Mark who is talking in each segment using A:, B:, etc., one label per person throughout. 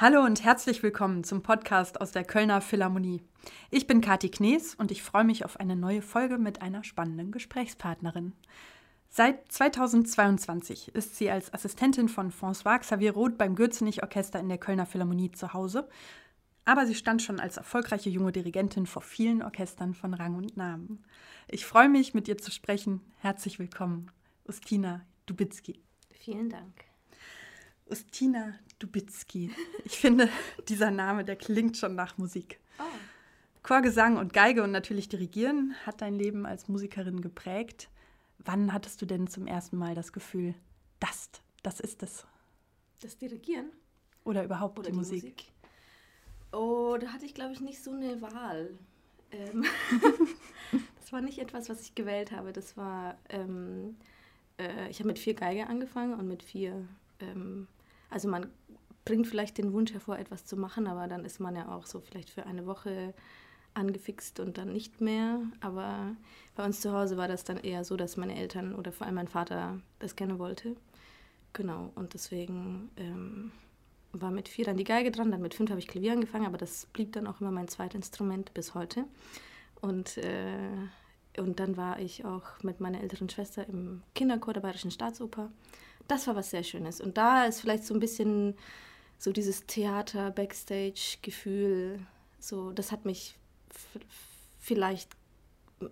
A: Hallo und herzlich willkommen zum Podcast aus der Kölner Philharmonie. Ich bin Kati Knees und ich freue mich auf eine neue Folge mit einer spannenden Gesprächspartnerin. Seit 2022 ist sie als Assistentin von François Xavier Roth beim Gürzenich Orchester in der Kölner Philharmonie zu Hause. Aber sie stand schon als erfolgreiche junge Dirigentin vor vielen Orchestern von Rang und Namen. Ich freue mich, mit ihr zu sprechen. Herzlich willkommen, Ustina Dubitzky.
B: Vielen Dank.
A: Ustina Dubitzky. Ich finde, dieser Name, der klingt schon nach Musik. Oh. Chorgesang und Geige und natürlich Dirigieren hat dein Leben als Musikerin geprägt. Wann hattest du denn zum ersten Mal das Gefühl, das, das ist es?
B: Das Dirigieren?
A: Oder überhaupt Oder die, die Musik? Musik?
B: Oh, da hatte ich, glaube ich, nicht so eine Wahl. Ähm das war nicht etwas, was ich gewählt habe. Das war, ähm, äh, ich habe mit vier Geige angefangen und mit vier ähm, also man bringt vielleicht den Wunsch hervor, etwas zu machen, aber dann ist man ja auch so vielleicht für eine Woche angefixt und dann nicht mehr. Aber bei uns zu Hause war das dann eher so, dass meine Eltern oder vor allem mein Vater das gerne wollte. Genau, und deswegen ähm, war mit vier dann die Geige dran, dann mit fünf habe ich Klavier angefangen, aber das blieb dann auch immer mein zweites Instrument bis heute. Und, äh, und dann war ich auch mit meiner älteren Schwester im Kinderchor der Bayerischen Staatsoper das war was sehr Schönes. Und da ist vielleicht so ein bisschen so dieses Theater-Backstage-Gefühl, so, das hat mich vielleicht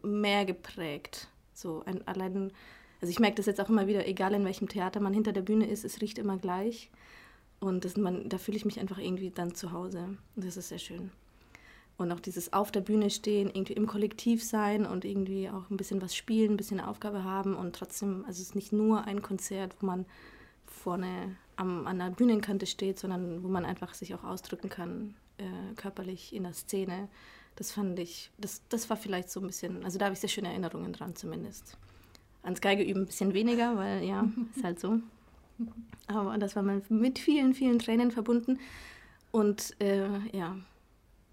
B: mehr geprägt. So ein, allein, also ich merke das jetzt auch immer wieder, egal in welchem Theater man hinter der Bühne ist, es riecht immer gleich. Und das, man, da fühle ich mich einfach irgendwie dann zu Hause. Und das ist sehr schön. Und auch dieses auf der Bühne stehen, irgendwie im Kollektiv sein und irgendwie auch ein bisschen was spielen, ein bisschen eine Aufgabe haben und trotzdem, also es ist nicht nur ein Konzert, wo man vorne am, an der Bühnenkante steht, sondern wo man einfach sich auch ausdrücken kann, äh, körperlich in der Szene. Das fand ich, das, das war vielleicht so ein bisschen, also da habe ich sehr schöne Erinnerungen dran zumindest. Ans Geige üben ein bisschen weniger, weil ja, ist halt so. Aber das war mit vielen, vielen Tränen verbunden. Und äh, ja,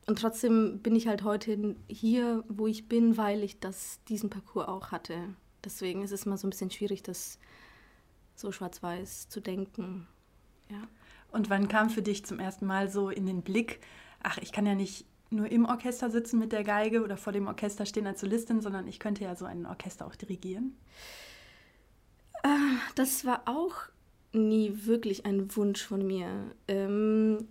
B: und trotzdem bin ich halt heute hier, wo ich bin, weil ich das, diesen Parcours auch hatte. Deswegen ist es immer so ein bisschen schwierig, das so schwarz-weiß zu denken. Ja.
A: Und wann kam für dich zum ersten Mal so in den Blick, ach, ich kann ja nicht nur im Orchester sitzen mit der Geige oder vor dem Orchester stehen als Solistin, sondern ich könnte ja so ein Orchester auch dirigieren?
B: Äh, das war auch nie wirklich ein Wunsch von mir. Ähm,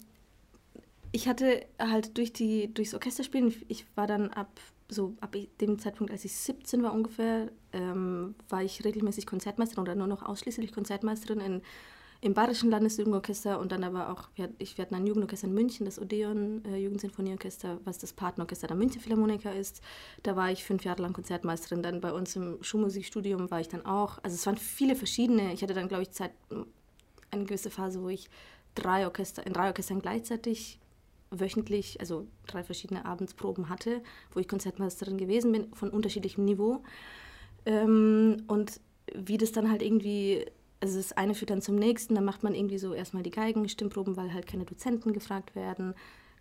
B: ich hatte halt durch die durchs Orchesterspielen, ich war dann ab so ab dem Zeitpunkt, als ich 17 war ungefähr, ähm, war ich regelmäßig Konzertmeisterin oder nur noch ausschließlich Konzertmeisterin in, im Bayerischen Landesjugendorchester und dann aber auch, ich werde ein Jugendorchester in München, das Odeon äh, Jugendsinfonieorchester, was das Partnerorchester der München Philharmoniker ist. Da war ich fünf Jahre lang Konzertmeisterin. Dann bei uns im Schulmusikstudium war ich dann auch. Also es waren viele verschiedene. Ich hatte dann, glaube ich, Zeit, eine gewisse Phase, wo ich drei Orchester, in drei Orchestern gleichzeitig wöchentlich, also drei verschiedene Abendsproben hatte, wo ich Konzertmeisterin gewesen bin, von unterschiedlichem Niveau. Ähm, und wie das dann halt irgendwie, also das eine führt dann zum nächsten, dann macht man irgendwie so erstmal die Geigen-Stimmproben, weil halt keine Dozenten gefragt werden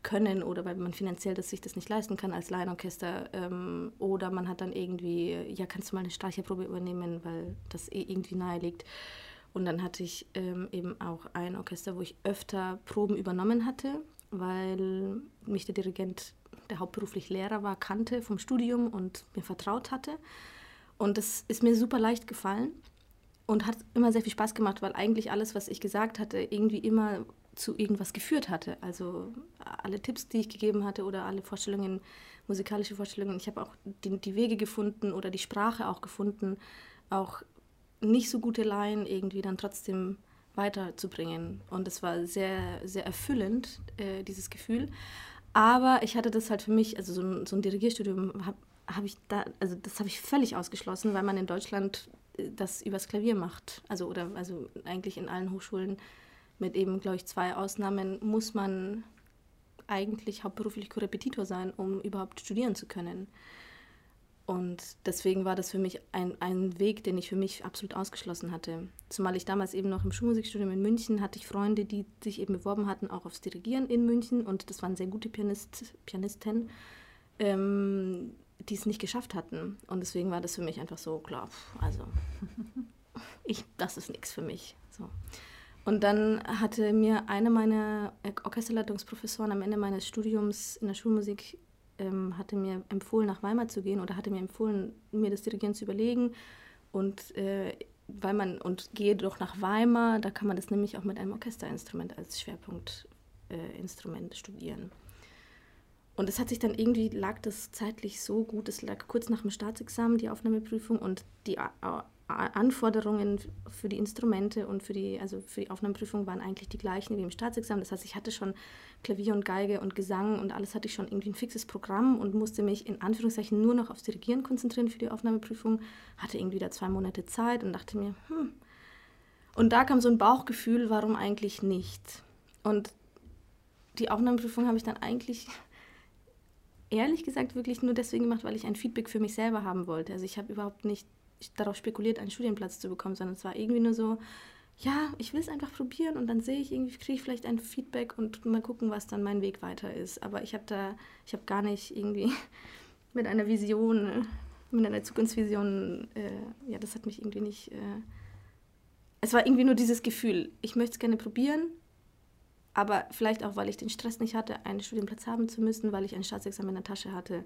B: können oder weil man finanziell das, sich das nicht leisten kann als Laienorchester. Ähm, oder man hat dann irgendwie, ja, kannst du mal eine Streicherprobe übernehmen, weil das eh irgendwie nahe liegt. Und dann hatte ich ähm, eben auch ein Orchester, wo ich öfter Proben übernommen hatte weil mich der Dirigent, der hauptberuflich Lehrer war, kannte vom Studium und mir vertraut hatte. Und das ist mir super leicht gefallen und hat immer sehr viel Spaß gemacht, weil eigentlich alles, was ich gesagt hatte, irgendwie immer zu irgendwas geführt hatte. Also alle Tipps, die ich gegeben hatte oder alle Vorstellungen, musikalische Vorstellungen, ich habe auch die, die Wege gefunden oder die Sprache auch gefunden, auch nicht so gute Laien irgendwie dann trotzdem weiterzubringen. Und es war sehr, sehr erfüllend, äh, dieses Gefühl. Aber ich hatte das halt für mich, also so ein, so ein Dirigierstudium habe hab ich da, also das habe ich völlig ausgeschlossen, weil man in Deutschland äh, das übers Klavier macht. Also oder also eigentlich in allen Hochschulen mit eben, glaube ich, zwei Ausnahmen muss man eigentlich hauptberuflich Korrepetitor sein, um überhaupt studieren zu können. Und deswegen war das für mich ein, ein Weg, den ich für mich absolut ausgeschlossen hatte. Zumal ich damals eben noch im Schulmusikstudium in München hatte ich Freunde, die sich eben beworben hatten, auch aufs Dirigieren in München. Und das waren sehr gute Pianist, Pianisten, ähm, die es nicht geschafft hatten. Und deswegen war das für mich einfach so klar. Also ich, das ist nichts für mich. So. Und dann hatte mir eine meiner Orchesterleitungsprofessoren am Ende meines Studiums in der Schulmusik ähm, hatte mir empfohlen, nach Weimar zu gehen oder hatte mir empfohlen, mir das Dirigieren zu überlegen. Und äh, weil man und gehe doch nach Weimar, da kann man das nämlich auch mit einem Orchesterinstrument als Schwerpunktinstrument äh, studieren. Und es hat sich dann irgendwie, lag das zeitlich so gut, es lag kurz nach dem Staatsexamen, die Aufnahmeprüfung und die Anforderungen für die Instrumente und für die, also für die Aufnahmeprüfung waren eigentlich die gleichen wie im Staatsexamen. Das heißt, ich hatte schon Klavier und Geige und Gesang und alles hatte ich schon irgendwie ein fixes Programm und musste mich in Anführungszeichen nur noch aufs Dirigieren konzentrieren für die Aufnahmeprüfung. Hatte irgendwie da zwei Monate Zeit und dachte mir, hm. Und da kam so ein Bauchgefühl, warum eigentlich nicht? Und die Aufnahmeprüfung habe ich dann eigentlich ehrlich gesagt wirklich nur deswegen gemacht, weil ich ein Feedback für mich selber haben wollte. Also ich habe überhaupt nicht darauf spekuliert, einen Studienplatz zu bekommen, sondern es war irgendwie nur so, ja, ich will es einfach probieren und dann sehe ich irgendwie, kriege ich vielleicht ein Feedback und mal gucken, was dann mein Weg weiter ist. Aber ich habe da, ich habe gar nicht irgendwie mit einer Vision, mit einer Zukunftsvision, äh, ja, das hat mich irgendwie nicht, äh, es war irgendwie nur dieses Gefühl, ich möchte es gerne probieren, aber vielleicht auch, weil ich den Stress nicht hatte, einen Studienplatz haben zu müssen, weil ich ein Staatsexamen in der Tasche hatte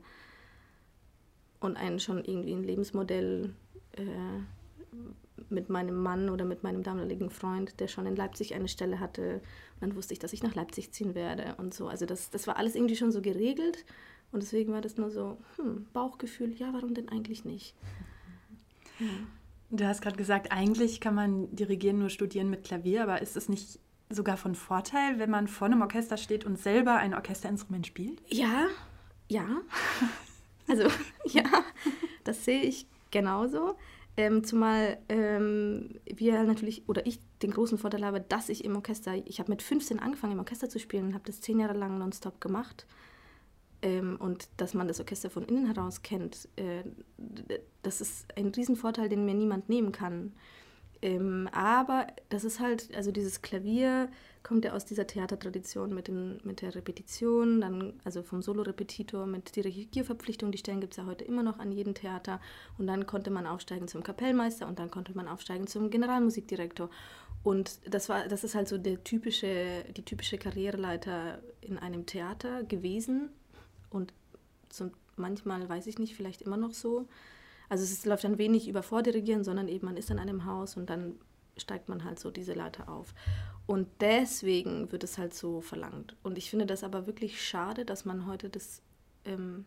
B: und einen schon irgendwie ein Lebensmodell mit meinem Mann oder mit meinem damaligen Freund, der schon in Leipzig eine Stelle hatte. Und dann wusste ich, dass ich nach Leipzig ziehen werde und so. Also das, das war alles irgendwie schon so geregelt. Und deswegen war das nur so, hm, Bauchgefühl, ja, warum denn eigentlich nicht?
A: Ja. Du hast gerade gesagt, eigentlich kann man Dirigieren nur studieren mit Klavier, aber ist es nicht sogar von Vorteil, wenn man vor einem Orchester steht und selber ein Orchesterinstrument spielt?
B: Ja, ja. Also ja, das sehe ich genauso. Ähm, zumal ähm, wir natürlich, oder ich den großen Vorteil habe, dass ich im Orchester, ich habe mit 15 angefangen im Orchester zu spielen und habe das zehn Jahre lang nonstop gemacht. Ähm, und dass man das Orchester von innen heraus kennt, äh, das ist ein Riesenvorteil, den mir niemand nehmen kann. Ähm, aber das ist halt, also dieses Klavier kommt ja aus dieser Theatertradition mit, dem, mit der Repetition, dann also vom Solorepetitor mit Dirigierverpflichtung, die Stellen gibt es ja heute immer noch an jedem Theater. Und dann konnte man aufsteigen zum Kapellmeister und dann konnte man aufsteigen zum Generalmusikdirektor. Und das war, das ist halt so der typische, die typische Karriereleiter in einem Theater gewesen. Und zum, manchmal weiß ich nicht, vielleicht immer noch so. Also es läuft dann wenig über Vordirigieren, sondern eben man ist in einem Haus und dann steigt man halt so diese Leiter auf. Und deswegen wird es halt so verlangt. Und ich finde das aber wirklich schade, dass man heute das, ähm,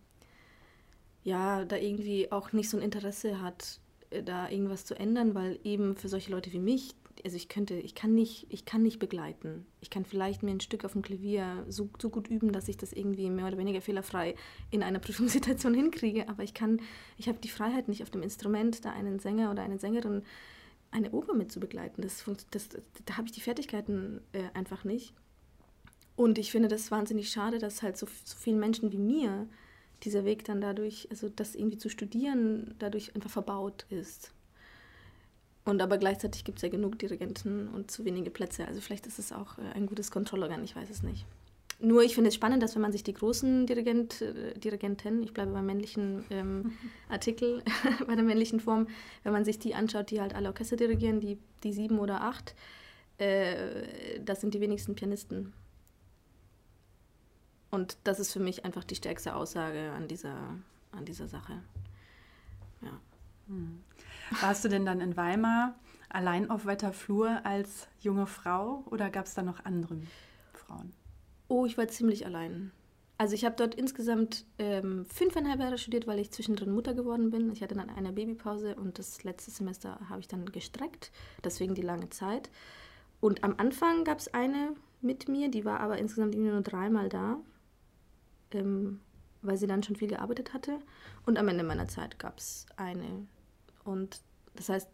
B: ja, da irgendwie auch nicht so ein Interesse hat, äh, da irgendwas zu ändern, weil eben für solche Leute wie mich, also ich könnte, ich kann nicht, ich kann nicht begleiten. Ich kann vielleicht mir ein Stück auf dem Klavier so, so gut üben, dass ich das irgendwie mehr oder weniger fehlerfrei in einer Prüfungssituation hinkriege. Aber ich kann, ich habe die Freiheit nicht auf dem Instrument, da einen Sänger oder eine Sängerin eine Oper mit zu begleiten. Das, das, da habe ich die Fertigkeiten äh, einfach nicht. Und ich finde das wahnsinnig schade, dass halt so, so vielen Menschen wie mir dieser Weg dann dadurch, also das irgendwie zu studieren, dadurch einfach verbaut ist. Und aber gleichzeitig gibt es ja genug Dirigenten und zu wenige Plätze. Also vielleicht ist es auch äh, ein gutes Kontrollorgan, ich weiß es nicht. Nur ich finde es spannend, dass wenn man sich die großen Dirigent, äh, Dirigenten, ich bleibe beim männlichen ähm, Artikel, bei der männlichen Form, wenn man sich die anschaut, die halt alle Orchester dirigieren, die, die sieben oder acht, äh, das sind die wenigsten Pianisten. Und das ist für mich einfach die stärkste Aussage an dieser, an dieser Sache. Ja.
A: Hm. Warst du denn dann in Weimar allein auf weiter Flur als junge Frau oder gab es da noch andere Frauen?
B: Oh, ich war ziemlich allein. Also ich habe dort insgesamt ähm, fünfeinhalb Jahre studiert, weil ich zwischendrin Mutter geworden bin. Ich hatte dann eine Babypause und das letzte Semester habe ich dann gestreckt, deswegen die lange Zeit. Und am Anfang gab es eine mit mir, die war aber insgesamt nur dreimal da, ähm, weil sie dann schon viel gearbeitet hatte. Und am Ende meiner Zeit gab es eine und das heißt,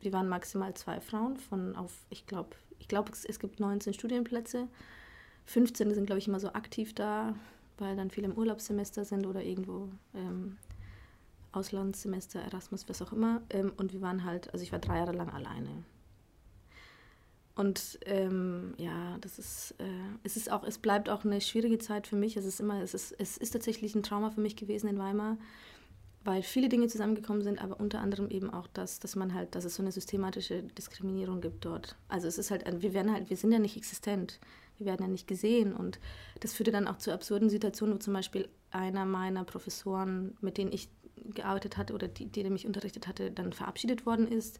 B: wir waren maximal zwei Frauen von auf, ich glaube, ich glaube, es, es gibt 19 Studienplätze. 15 sind, glaube ich, immer so aktiv da, weil dann viele im Urlaubssemester sind oder irgendwo ähm, Auslandssemester, Erasmus, was auch immer. Ähm, und wir waren halt, also ich war drei Jahre lang alleine. Und ähm, ja, das ist, äh, es ist auch, es bleibt auch eine schwierige Zeit für mich. Es ist immer, es ist, es ist tatsächlich ein Trauma für mich gewesen in Weimar weil viele Dinge zusammengekommen sind, aber unter anderem eben auch das, dass man halt, dass es so eine systematische Diskriminierung gibt dort. Also es ist halt, wir werden halt, wir sind ja nicht existent, wir werden ja nicht gesehen und das führte dann auch zu absurden Situationen, wo zum Beispiel einer meiner Professoren, mit denen ich gearbeitet hatte oder die, die mich unterrichtet hatte, dann verabschiedet worden ist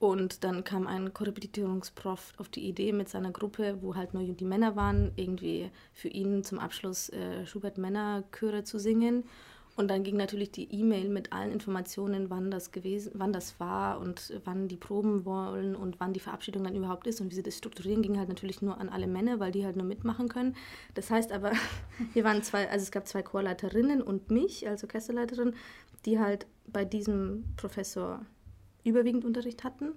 B: und dann kam ein Korrepetitionsprof auf die Idee mit seiner Gruppe, wo halt nur die Männer waren, irgendwie für ihn zum Abschluss äh, Schubert Männerchöre zu singen. Und dann ging natürlich die E-Mail mit allen Informationen, wann das gewesen, wann das war und wann die Proben wollen und wann die Verabschiedung dann überhaupt ist. Und wie sie das strukturieren, ging halt natürlich nur an alle Männer, weil die halt nur mitmachen können. Das heißt aber, wir waren zwei, also es gab zwei Chorleiterinnen und mich als Orchesterleiterin, die halt bei diesem Professor überwiegend Unterricht hatten.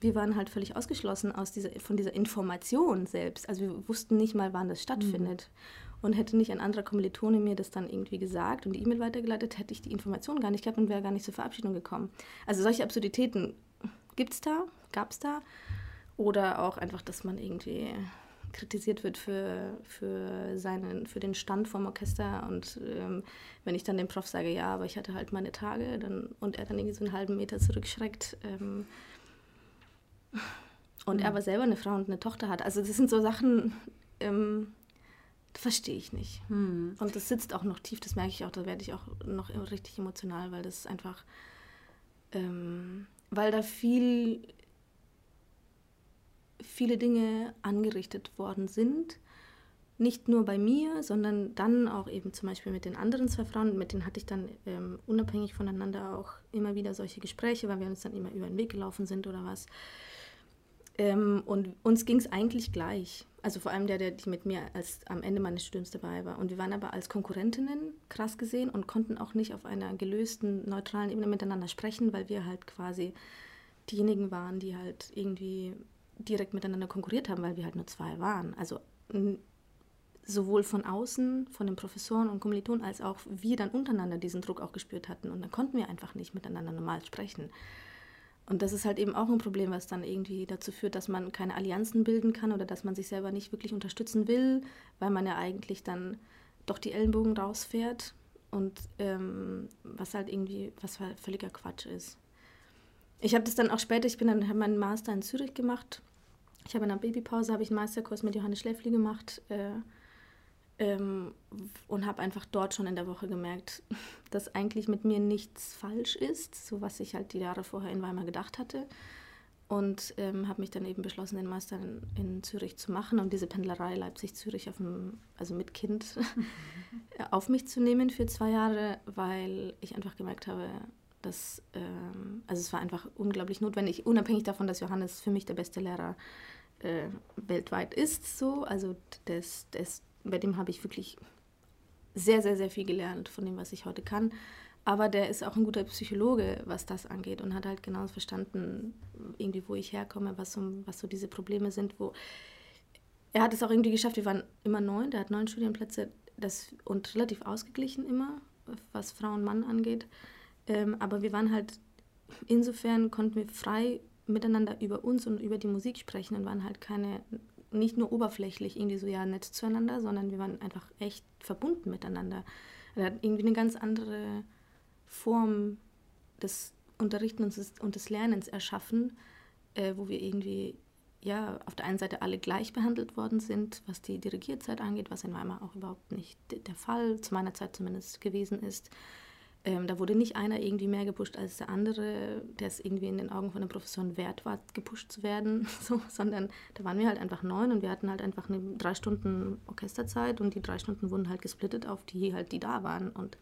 B: Wir waren halt völlig ausgeschlossen aus dieser, von dieser Information selbst. Also wir wussten nicht mal, wann das stattfindet. Mhm. Und hätte nicht ein anderer Kommilitone mir das dann irgendwie gesagt und die E-Mail weitergeleitet, hätte ich die Information gar nicht gehabt und wäre gar nicht zur Verabschiedung gekommen. Also solche Absurditäten gibt es da, gab es da. Oder auch einfach, dass man irgendwie kritisiert wird für, für, seinen, für den Stand vom Orchester. Und ähm, wenn ich dann dem Prof sage, ja, aber ich hatte halt meine Tage, dann, und er dann irgendwie so einen halben Meter zurückschreckt. Ähm, und mhm. er aber selber eine Frau und eine Tochter hat. Also das sind so Sachen, ähm, verstehe ich nicht. Mhm. Und das sitzt auch noch tief, das merke ich auch, da werde ich auch noch richtig emotional, weil das einfach, ähm, weil da viel viele Dinge angerichtet worden sind. Nicht nur bei mir, sondern dann auch eben zum Beispiel mit den anderen zwei Frauen. Mit denen hatte ich dann ähm, unabhängig voneinander auch immer wieder solche Gespräche, weil wir uns dann immer über den Weg gelaufen sind oder was. Ähm, und uns ging es eigentlich gleich. Also vor allem der, der die mit mir als am Ende meines Studiums dabei war. Und wir waren aber als Konkurrentinnen krass gesehen und konnten auch nicht auf einer gelösten, neutralen Ebene miteinander sprechen, weil wir halt quasi diejenigen waren, die halt irgendwie direkt miteinander konkurriert haben, weil wir halt nur zwei waren. Also sowohl von außen, von den Professoren und Kommilitonen, als auch wir dann untereinander diesen Druck auch gespürt hatten. Und dann konnten wir einfach nicht miteinander normal sprechen. Und das ist halt eben auch ein Problem, was dann irgendwie dazu führt, dass man keine Allianzen bilden kann oder dass man sich selber nicht wirklich unterstützen will, weil man ja eigentlich dann doch die Ellenbogen rausfährt und ähm, was halt irgendwie, was völliger Quatsch ist. Ich habe das dann auch später, ich bin dann, habe meinen Master in Zürich gemacht ich habe in der Babypause habe ich einen Masterkurs mit Johannes Schläfli gemacht äh, ähm, und habe einfach dort schon in der Woche gemerkt, dass eigentlich mit mir nichts falsch ist, so was ich halt die Jahre vorher in Weimar gedacht hatte. Und ähm, habe mich dann eben beschlossen, den Master in, in Zürich zu machen und diese Pendlerei Leipzig-Zürich, also mit Kind, auf mich zu nehmen für zwei Jahre, weil ich einfach gemerkt habe, dass, ähm, also es war einfach unglaublich notwendig, unabhängig davon, dass Johannes für mich der beste Lehrer äh, weltweit ist so. Also das, das, bei dem habe ich wirklich sehr, sehr, sehr viel gelernt von dem, was ich heute kann. Aber der ist auch ein guter Psychologe, was das angeht und hat halt genau verstanden, irgendwie, wo ich herkomme, was so, was so diese Probleme sind, wo er hat es auch irgendwie geschafft, wir waren immer neun, der hat neun Studienplätze das, und relativ ausgeglichen immer, was Frau und Mann angeht. Ähm, aber wir waren halt, insofern konnten wir frei miteinander über uns und über die Musik sprechen und waren halt keine, nicht nur oberflächlich irgendwie so ja nett zueinander, sondern wir waren einfach echt verbunden miteinander. Er hat irgendwie eine ganz andere Form des Unterrichten und des Lernens erschaffen, äh, wo wir irgendwie ja auf der einen Seite alle gleich behandelt worden sind, was die Dirigierzeit angeht, was in Weimar auch überhaupt nicht der Fall, zu meiner Zeit zumindest gewesen ist. Ähm, da wurde nicht einer irgendwie mehr gepusht als der andere, der es irgendwie in den Augen von den Professoren wert war, gepusht zu werden, so, sondern da waren wir halt einfach neun und wir hatten halt einfach eine drei Stunden Orchesterzeit und die drei Stunden wurden halt gesplittet auf die halt, die da waren und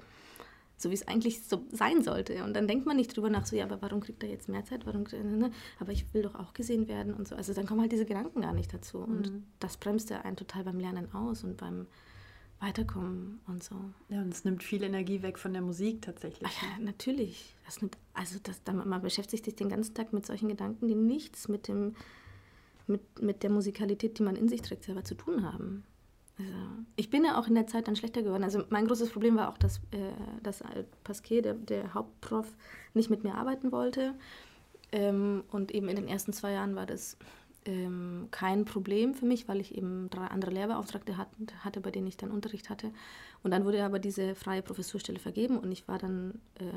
B: so wie es eigentlich so sein sollte. Und dann denkt man nicht drüber nach, so, ja, aber warum kriegt er jetzt mehr Zeit? Warum, ne? Aber ich will doch auch gesehen werden und so. Also dann kommen halt diese Gedanken gar nicht dazu. Und mhm. das bremst ja einen total beim Lernen aus und beim weiterkommen und so.
A: Ja, und es nimmt viel Energie weg von der Musik tatsächlich.
B: Ach ja, natürlich. Das nimmt, also das, man beschäftigt sich den ganzen Tag mit solchen Gedanken, die nichts mit, dem, mit, mit der Musikalität, die man in sich trägt, selber zu tun haben. Also, ich bin ja auch in der Zeit dann schlechter geworden. Also mein großes Problem war auch, dass, äh, dass Pasquet, der, der Hauptprof, nicht mit mir arbeiten wollte. Ähm, und eben in den ersten zwei Jahren war das ähm, kein Problem für mich, weil ich eben drei andere Lehrbeauftragte hat, hatte, bei denen ich dann Unterricht hatte. Und dann wurde aber diese freie Professurstelle vergeben und ich war dann, äh,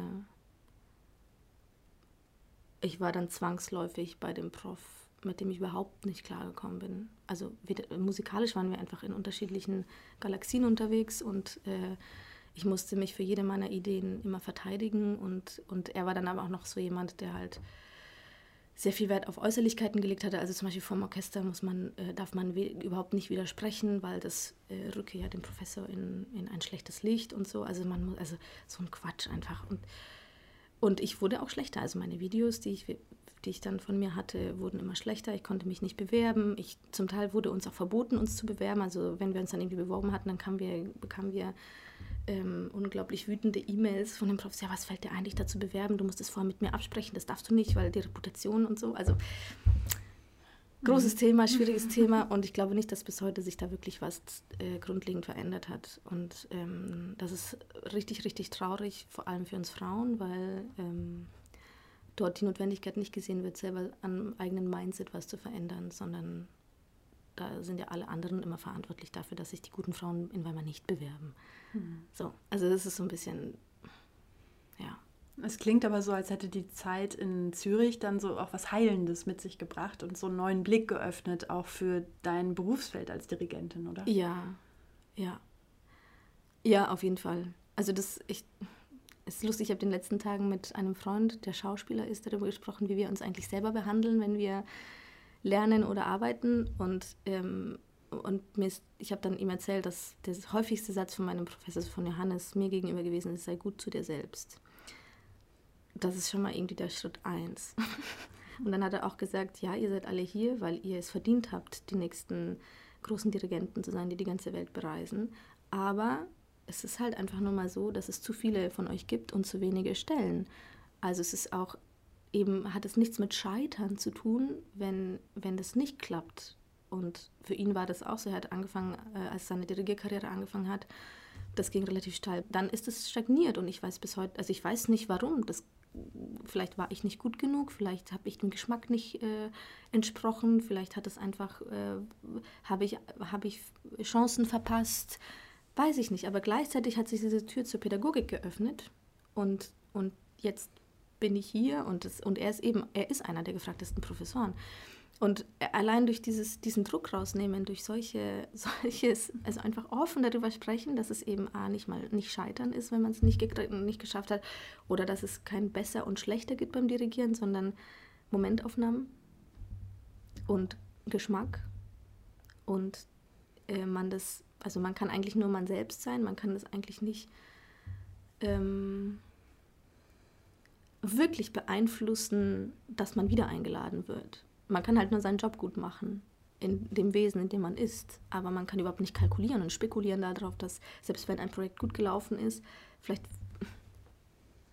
B: ich war dann zwangsläufig bei dem Prof, mit dem ich überhaupt nicht klargekommen bin. Also weder, musikalisch waren wir einfach in unterschiedlichen Galaxien unterwegs und äh, ich musste mich für jede meiner Ideen immer verteidigen und, und er war dann aber auch noch so jemand, der halt sehr viel Wert auf Äußerlichkeiten gelegt hatte. Also zum Beispiel vom Orchester muss man, äh, darf man überhaupt nicht widersprechen, weil das äh, rücke ja den Professor in, in ein schlechtes Licht und so. Also man muss, also so ein Quatsch einfach. Und, und ich wurde auch schlechter. Also meine Videos, die ich, die ich dann von mir hatte, wurden immer schlechter. Ich konnte mich nicht bewerben. Ich, zum Teil wurde uns auch verboten, uns zu bewerben. Also wenn wir uns dann irgendwie beworben hatten, dann kamen wir, bekamen wir ähm, unglaublich wütende E-Mails von dem Prof. Ja, was fällt dir eigentlich dazu bewerben? Du musst es vorher mit mir absprechen, das darfst du nicht, weil die Reputation und so. Also großes mhm. Thema, schwieriges Thema und ich glaube nicht, dass bis heute sich da wirklich was äh, grundlegend verändert hat. Und ähm, das ist richtig, richtig traurig, vor allem für uns Frauen, weil ähm, dort die Notwendigkeit nicht gesehen wird, selber am eigenen Mindset was zu verändern, sondern da sind ja alle anderen immer verantwortlich dafür, dass sich die guten Frauen in Weimar nicht bewerben. Mhm. So, also das ist so ein bisschen, ja.
A: Es klingt aber so, als hätte die Zeit in Zürich dann so auch was Heilendes mit sich gebracht und so einen neuen Blick geöffnet, auch für dein Berufsfeld als Dirigentin, oder?
B: Ja, ja. Ja, auf jeden Fall. Also das, ich, es ist lustig, ich habe den letzten Tagen mit einem Freund, der Schauspieler ist, darüber gesprochen, wie wir uns eigentlich selber behandeln, wenn wir lernen oder arbeiten. Und, ähm, und mir ist, ich habe dann ihm erzählt, dass der häufigste Satz von meinem Professor, von Johannes, mir gegenüber gewesen ist, sei gut zu dir selbst. Das ist schon mal irgendwie der Schritt eins. Und dann hat er auch gesagt, ja, ihr seid alle hier, weil ihr es verdient habt, die nächsten großen Dirigenten zu sein, die die ganze Welt bereisen. Aber es ist halt einfach nur mal so, dass es zu viele von euch gibt und zu wenige Stellen. Also es ist auch eben hat es nichts mit Scheitern zu tun, wenn, wenn das nicht klappt. Und für ihn war das auch so. Er hat angefangen, äh, als seine Dirigierkarriere angefangen hat, das ging relativ steil. Dann ist es stagniert und ich weiß bis heute, also ich weiß nicht warum. Das, vielleicht war ich nicht gut genug, vielleicht habe ich dem Geschmack nicht äh, entsprochen, vielleicht hat es einfach, äh, habe ich, hab ich Chancen verpasst, weiß ich nicht. Aber gleichzeitig hat sich diese Tür zur Pädagogik geöffnet und, und jetzt bin ich hier und, das, und er ist eben, er ist einer der gefragtesten Professoren. Und allein durch dieses, diesen Druck rausnehmen, durch solche, solches, also einfach offen darüber sprechen, dass es eben A, nicht mal nicht scheitern ist, wenn man es nicht, nicht geschafft hat, oder dass es kein besser und schlechter gibt beim Dirigieren, sondern Momentaufnahmen und Geschmack. Und äh, man das, also man kann eigentlich nur man selbst sein, man kann das eigentlich nicht. Ähm, wirklich beeinflussen, dass man wieder eingeladen wird. Man kann halt nur seinen Job gut machen, in dem Wesen, in dem man ist. Aber man kann überhaupt nicht kalkulieren und spekulieren darauf, dass selbst wenn ein Projekt gut gelaufen ist, vielleicht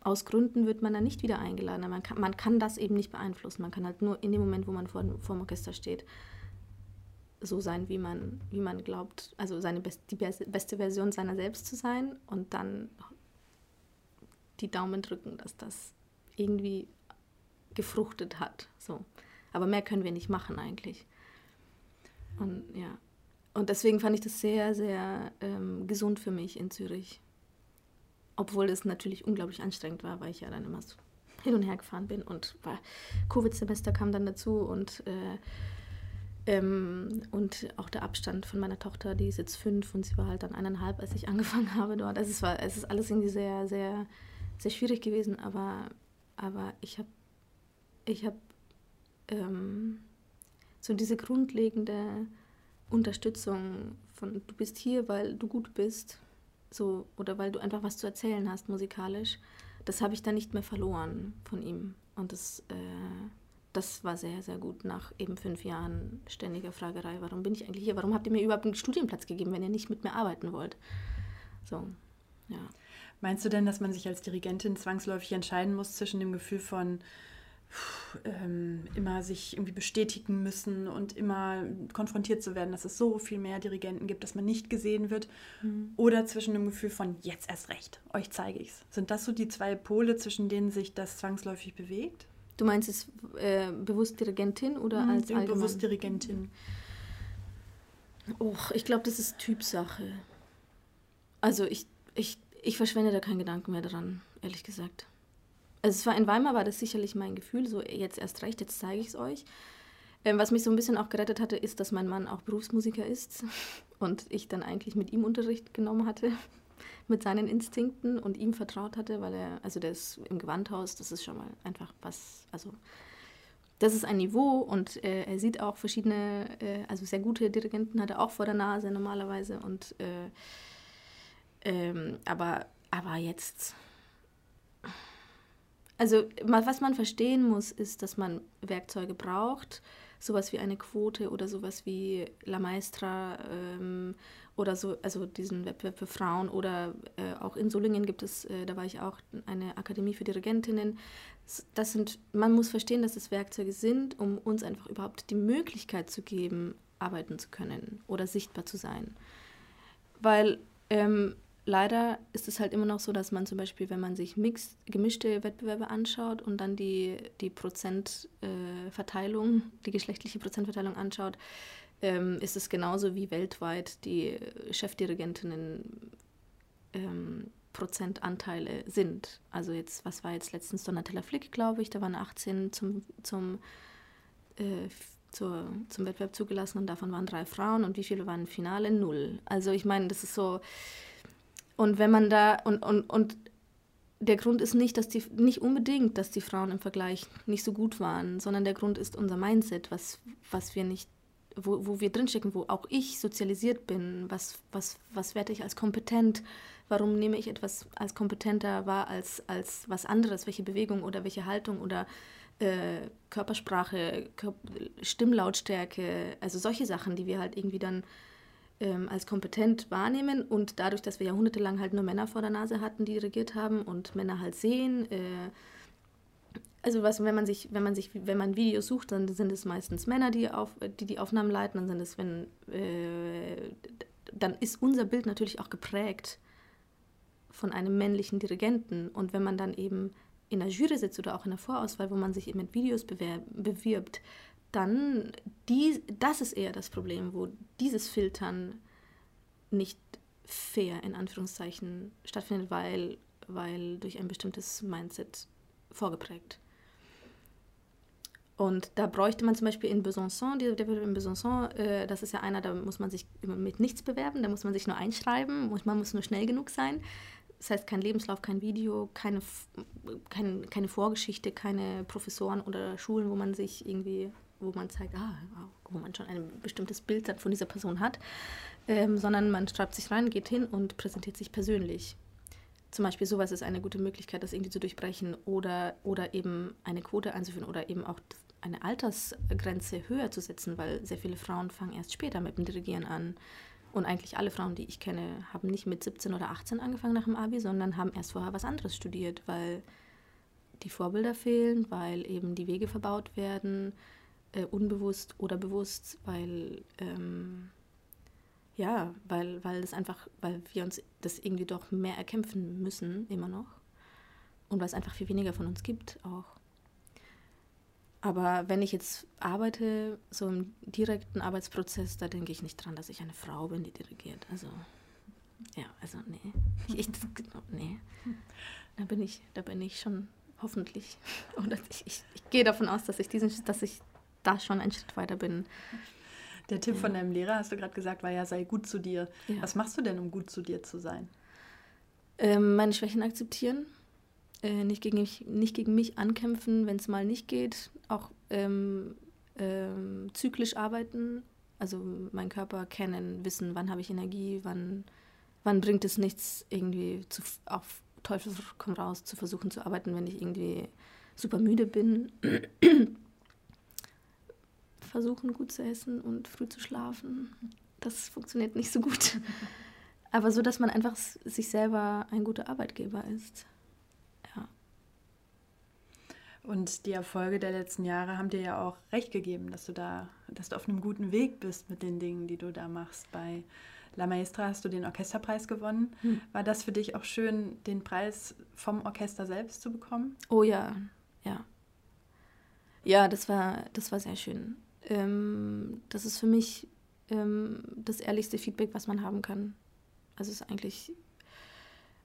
B: aus Gründen wird man dann nicht wieder eingeladen. Man kann, man kann das eben nicht beeinflussen. Man kann halt nur in dem Moment, wo man vor, vor dem Orchester steht, so sein, wie man, wie man glaubt, also seine best, die beste Version seiner selbst zu sein und dann die Daumen drücken, dass das irgendwie gefruchtet hat. So. Aber mehr können wir nicht machen eigentlich. Und ja. Und deswegen fand ich das sehr, sehr ähm, gesund für mich in Zürich. Obwohl es natürlich unglaublich anstrengend war, weil ich ja dann immer so hin und her gefahren bin und Covid-Semester kam dann dazu und äh, ähm, und auch der Abstand von meiner Tochter, die ist jetzt fünf und sie war halt dann eineinhalb, als ich angefangen habe dort. Also es war, es ist alles irgendwie sehr, sehr, sehr schwierig gewesen, aber aber ich habe ich hab, ähm, so diese grundlegende Unterstützung von du bist hier, weil du gut bist, so oder weil du einfach was zu erzählen hast musikalisch, das habe ich dann nicht mehr verloren von ihm und das äh, das war sehr, sehr gut nach eben fünf Jahren ständiger Fragerei. Warum bin ich eigentlich hier? Warum habt ihr mir überhaupt einen Studienplatz gegeben, wenn ihr nicht mit mir arbeiten wollt? So, ja.
A: Meinst du denn, dass man sich als Dirigentin zwangsläufig entscheiden muss zwischen dem Gefühl von ähm, immer sich irgendwie bestätigen müssen und immer konfrontiert zu werden, dass es so viel mehr Dirigenten gibt, dass man nicht gesehen wird, mhm. oder zwischen dem Gefühl von jetzt erst recht, euch zeige ich's. Sind das so die zwei Pole, zwischen denen sich das zwangsläufig bewegt?
B: Du meinst es äh, bewusst Dirigentin oder
A: Mhm,
B: als allgemein?
A: bewusst Dirigentin.
B: Och, ich glaube, das ist Typsache. Also ich, ich, ich verschwende da keinen Gedanken mehr dran, ehrlich gesagt. Also es war in Weimar war das sicherlich mein Gefühl, so jetzt erst recht, jetzt zeige ich es euch. Ähm, was mich so ein bisschen auch gerettet hatte, ist, dass mein Mann auch Berufsmusiker ist und ich dann eigentlich mit ihm Unterricht genommen hatte, mit seinen Instinkten und ihm vertraut hatte, weil er, also der ist im Gewandhaus, das ist schon mal einfach was, also das ist ein Niveau und äh, er sieht auch verschiedene, äh, also sehr gute Dirigenten hat er auch vor der Nase normalerweise und äh, ähm, aber, aber jetzt, also was man verstehen muss, ist, dass man Werkzeuge braucht, sowas wie eine Quote oder sowas wie La Maestra ähm, oder so, also diesen Wettbewerb für Frauen oder äh, auch in Solingen gibt es, äh, da war ich auch, eine Akademie für Dirigentinnen. Das sind, man muss verstehen, dass es Werkzeuge sind, um uns einfach überhaupt die Möglichkeit zu geben, arbeiten zu können oder sichtbar zu sein. Weil ähm, leider ist es halt immer noch so, dass man zum Beispiel, wenn man sich mixed, gemischte Wettbewerbe anschaut und dann die, die Prozentverteilung, äh, die geschlechtliche Prozentverteilung anschaut, ähm, ist es genauso wie weltweit die Chefdirigentinnen ähm, Prozentanteile sind. Also jetzt, was war jetzt letztens Donatella Flick, glaube ich, da waren 18 zum, zum, äh, zur, zum Wettbewerb zugelassen und davon waren drei Frauen und wie viele waren im Finale? Null. Also ich meine, das ist so, und wenn man da, und, und, und der Grund ist nicht, dass die, nicht unbedingt, dass die Frauen im Vergleich nicht so gut waren, sondern der Grund ist unser Mindset, was, was wir nicht, wo, wo wir drinstecken, wo auch ich sozialisiert bin, was, was, was werte ich als kompetent, warum nehme ich etwas als kompetenter wahr als, als was anderes, welche Bewegung oder welche Haltung oder äh, Körpersprache, Kör Stimmlautstärke, also solche Sachen, die wir halt irgendwie dann ähm, als kompetent wahrnehmen und dadurch, dass wir jahrhundertelang halt nur Männer vor der Nase hatten, die regiert haben und Männer halt sehen, äh, also was, wenn man sich, wenn man sich, wenn man Videos sucht, dann sind es meistens Männer, die auf, die, die Aufnahmen leiten, dann sind es, wenn, äh, dann ist unser Bild natürlich auch geprägt von einem männlichen Dirigenten. Und wenn man dann eben in der Jury sitzt oder auch in der Vorauswahl, wo man sich eben mit Videos bewirbt, dann die, das ist eher das Problem, wo dieses Filtern nicht fair in Anführungszeichen stattfindet, weil, weil durch ein bestimmtes Mindset vorgeprägt. Und da bräuchte man zum Beispiel in Besançon, der wird in Besançon, äh, das ist ja einer, da muss man sich mit nichts bewerben, da muss man sich nur einschreiben, man muss nur schnell genug sein. Das heißt, kein Lebenslauf, kein Video, keine, kein, keine Vorgeschichte, keine Professoren oder Schulen, wo man sich irgendwie, wo man zeigt, ah, wo man schon ein bestimmtes Bild von dieser Person hat, ähm, sondern man schreibt sich rein, geht hin und präsentiert sich persönlich. Zum Beispiel sowas ist eine gute Möglichkeit, das irgendwie zu durchbrechen oder, oder eben eine Quote einzuführen oder eben auch eine Altersgrenze höher zu setzen, weil sehr viele Frauen fangen erst später mit dem Dirigieren an. Und eigentlich alle Frauen, die ich kenne, haben nicht mit 17 oder 18 angefangen nach dem Abi, sondern haben erst vorher was anderes studiert, weil die Vorbilder fehlen, weil eben die Wege verbaut werden, äh, unbewusst oder bewusst, weil ähm, ja, weil, weil das einfach, weil wir uns das irgendwie doch mehr erkämpfen müssen, immer noch. Und weil es einfach viel weniger von uns gibt auch. Aber wenn ich jetzt arbeite, so im direkten Arbeitsprozess, da denke ich nicht dran, dass ich eine Frau bin, die dirigiert. Also, ja, also nee. Ich, ich, nee. Da bin ich, da bin ich schon hoffentlich. Oder ich, ich, ich gehe davon aus, dass ich diesen, dass ich da schon einen Schritt weiter bin.
A: Der Tipp von deinem Lehrer, hast du gerade gesagt, war ja, sei gut zu dir.
B: Ja.
A: Was machst du denn, um gut zu dir zu sein?
B: Ähm, meine Schwächen akzeptieren, äh, nicht, gegen mich, nicht gegen mich ankämpfen, wenn es mal nicht geht, auch ähm, ähm, zyklisch arbeiten, also meinen Körper kennen, wissen, wann habe ich Energie, wann, wann bringt es nichts, irgendwie zu, auf Teufel komm raus zu versuchen zu arbeiten, wenn ich irgendwie super müde bin. Versuchen gut zu essen und früh zu schlafen. Das funktioniert nicht so gut. Aber so, dass man einfach sich selber ein guter Arbeitgeber ist. Ja.
A: Und die Erfolge der letzten Jahre haben dir ja auch recht gegeben, dass du da, dass du auf einem guten Weg bist mit den Dingen, die du da machst. Bei La Maestra hast du den Orchesterpreis gewonnen.
B: Hm.
A: War das für dich auch schön, den Preis vom Orchester selbst zu bekommen?
B: Oh ja, ja. Ja, das war, das war sehr schön. Ähm, das ist für mich ähm, das ehrlichste Feedback, was man haben kann. Also es ist eigentlich,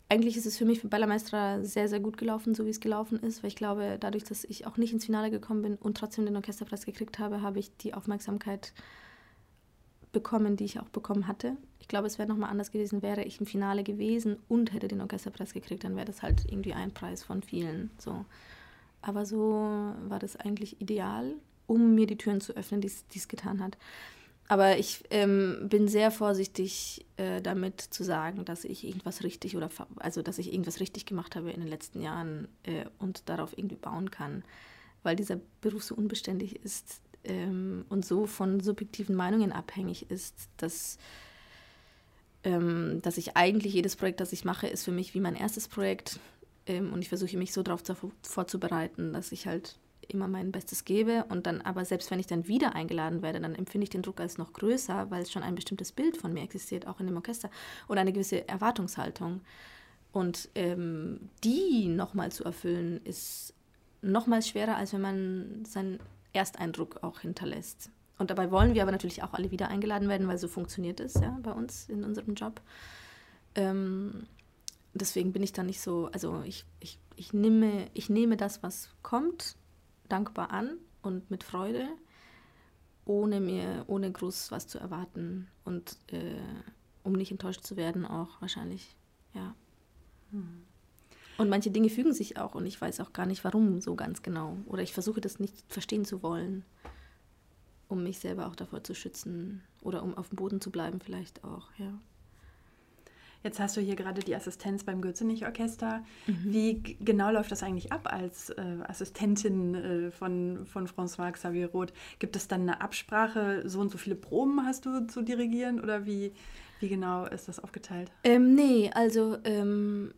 B: eigentlich ist es für mich für Ballermeister sehr, sehr gut gelaufen, so wie es gelaufen ist, weil ich glaube, dadurch, dass ich auch nicht ins Finale gekommen bin und trotzdem den Orchesterpreis gekriegt habe, habe ich die Aufmerksamkeit bekommen, die ich auch bekommen hatte. Ich glaube, es wäre nochmal anders gewesen, wäre ich im Finale gewesen und hätte den Orchesterpreis gekriegt, dann wäre das halt irgendwie ein Preis von vielen. So. Aber so war das eigentlich ideal, um mir die Türen zu öffnen, die es getan hat. Aber ich ähm, bin sehr vorsichtig äh, damit zu sagen, dass ich irgendwas richtig oder also dass ich irgendwas richtig gemacht habe in den letzten Jahren äh, und darauf irgendwie bauen kann, weil dieser Beruf so unbeständig ist ähm, und so von subjektiven Meinungen abhängig ist, dass ähm, dass ich eigentlich jedes Projekt, das ich mache, ist für mich wie mein erstes Projekt ähm, und ich versuche mich so darauf vorzubereiten, dass ich halt immer mein Bestes gebe und dann aber selbst wenn ich dann wieder eingeladen werde, dann empfinde ich den Druck als noch größer, weil es schon ein bestimmtes Bild von mir existiert, auch in dem Orchester oder eine gewisse Erwartungshaltung. Und ähm, die nochmal zu erfüllen, ist nochmal schwerer, als wenn man seinen Ersteindruck auch hinterlässt. Und dabei wollen wir aber natürlich auch alle wieder eingeladen werden, weil so funktioniert es ja bei uns in unserem Job. Ähm, deswegen bin ich da nicht so, also ich, ich, ich, nehme, ich nehme das, was kommt dankbar an und mit Freude, ohne mir, ohne groß was zu erwarten und äh, um nicht enttäuscht zu werden auch wahrscheinlich, ja. Hm. Und manche Dinge fügen sich auch und ich weiß auch gar nicht, warum so ganz genau. Oder ich versuche das nicht verstehen zu wollen, um mich selber auch davor zu schützen oder um auf dem Boden zu bleiben vielleicht auch, ja.
A: Jetzt hast du hier gerade die Assistenz beim Gürzenich-Orchester. Mhm. Wie genau läuft das eigentlich ab als äh, Assistentin äh, von, von François Xavier Roth? Gibt es dann eine Absprache, so und so viele Proben hast du zu dirigieren oder wie, wie genau ist das aufgeteilt?
B: Ähm, nee, also ähm,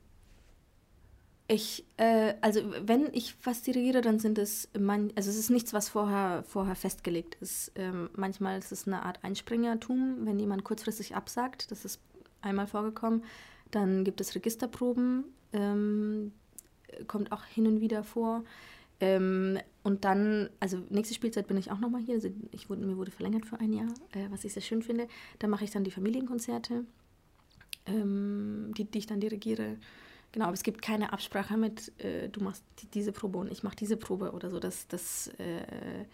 B: ich, äh, also wenn ich was dirigiere, dann sind es, man, also es ist nichts, was vorher, vorher festgelegt ist. Ähm, manchmal ist es eine Art Einspringertum, wenn jemand kurzfristig absagt. Das ist einmal vorgekommen. Dann gibt es Registerproben, ähm, kommt auch hin und wieder vor. Ähm, und dann, also nächste Spielzeit bin ich auch nochmal hier. Also ich wurde, mir wurde verlängert für ein Jahr, äh, was ich sehr schön finde. Da mache ich dann die Familienkonzerte, ähm, die, die ich dann dirigiere. Genau, aber es gibt keine Absprache mit, äh, du machst die, diese Probe und ich mache diese Probe oder so. Das, das, äh,